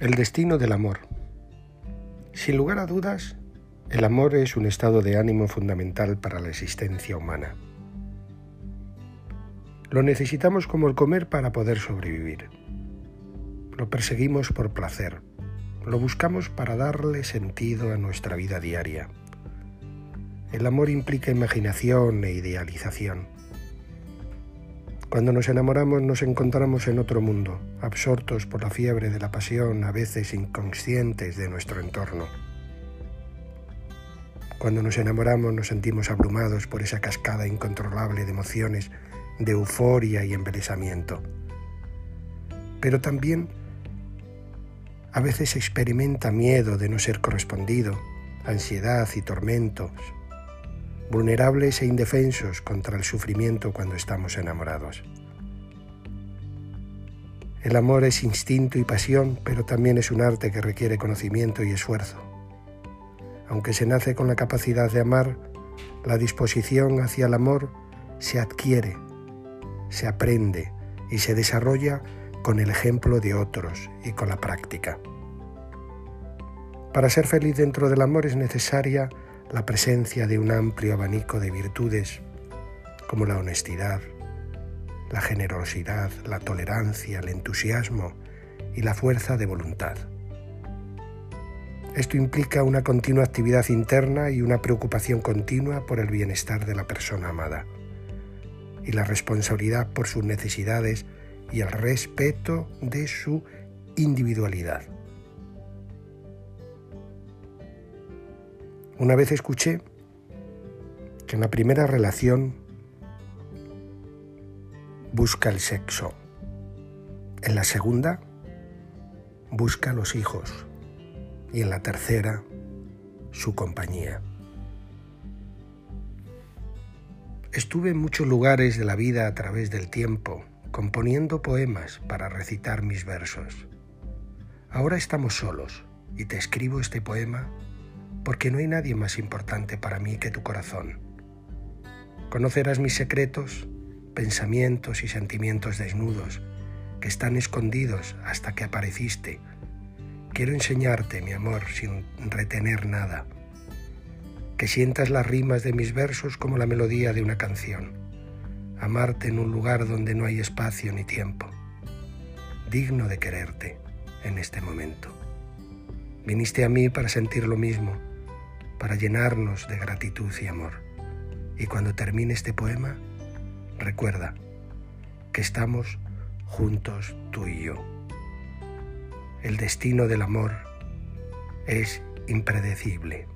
El destino del amor. Sin lugar a dudas, el amor es un estado de ánimo fundamental para la existencia humana. Lo necesitamos como el comer para poder sobrevivir. Lo perseguimos por placer. Lo buscamos para darle sentido a nuestra vida diaria. El amor implica imaginación e idealización cuando nos enamoramos nos encontramos en otro mundo, absortos por la fiebre de la pasión, a veces inconscientes de nuestro entorno. Cuando nos enamoramos nos sentimos abrumados por esa cascada incontrolable de emociones, de euforia y embelesamiento. Pero también a veces experimenta miedo de no ser correspondido, ansiedad y tormentos, vulnerables e indefensos contra el sufrimiento cuando estamos enamorados. El amor es instinto y pasión, pero también es un arte que requiere conocimiento y esfuerzo. Aunque se nace con la capacidad de amar, la disposición hacia el amor se adquiere, se aprende y se desarrolla con el ejemplo de otros y con la práctica. Para ser feliz dentro del amor es necesaria la presencia de un amplio abanico de virtudes como la honestidad, la generosidad, la tolerancia, el entusiasmo y la fuerza de voluntad. Esto implica una continua actividad interna y una preocupación continua por el bienestar de la persona amada y la responsabilidad por sus necesidades y el respeto de su individualidad. Una vez escuché que en la primera relación busca el sexo, en la segunda busca los hijos y en la tercera su compañía. Estuve en muchos lugares de la vida a través del tiempo, componiendo poemas para recitar mis versos. Ahora estamos solos y te escribo este poema porque no hay nadie más importante para mí que tu corazón. Conocerás mis secretos, pensamientos y sentimientos desnudos que están escondidos hasta que apareciste. Quiero enseñarte, mi amor, sin retener nada. Que sientas las rimas de mis versos como la melodía de una canción. Amarte en un lugar donde no hay espacio ni tiempo. Digno de quererte en este momento. Viniste a mí para sentir lo mismo para llenarnos de gratitud y amor. Y cuando termine este poema, recuerda que estamos juntos tú y yo. El destino del amor es impredecible.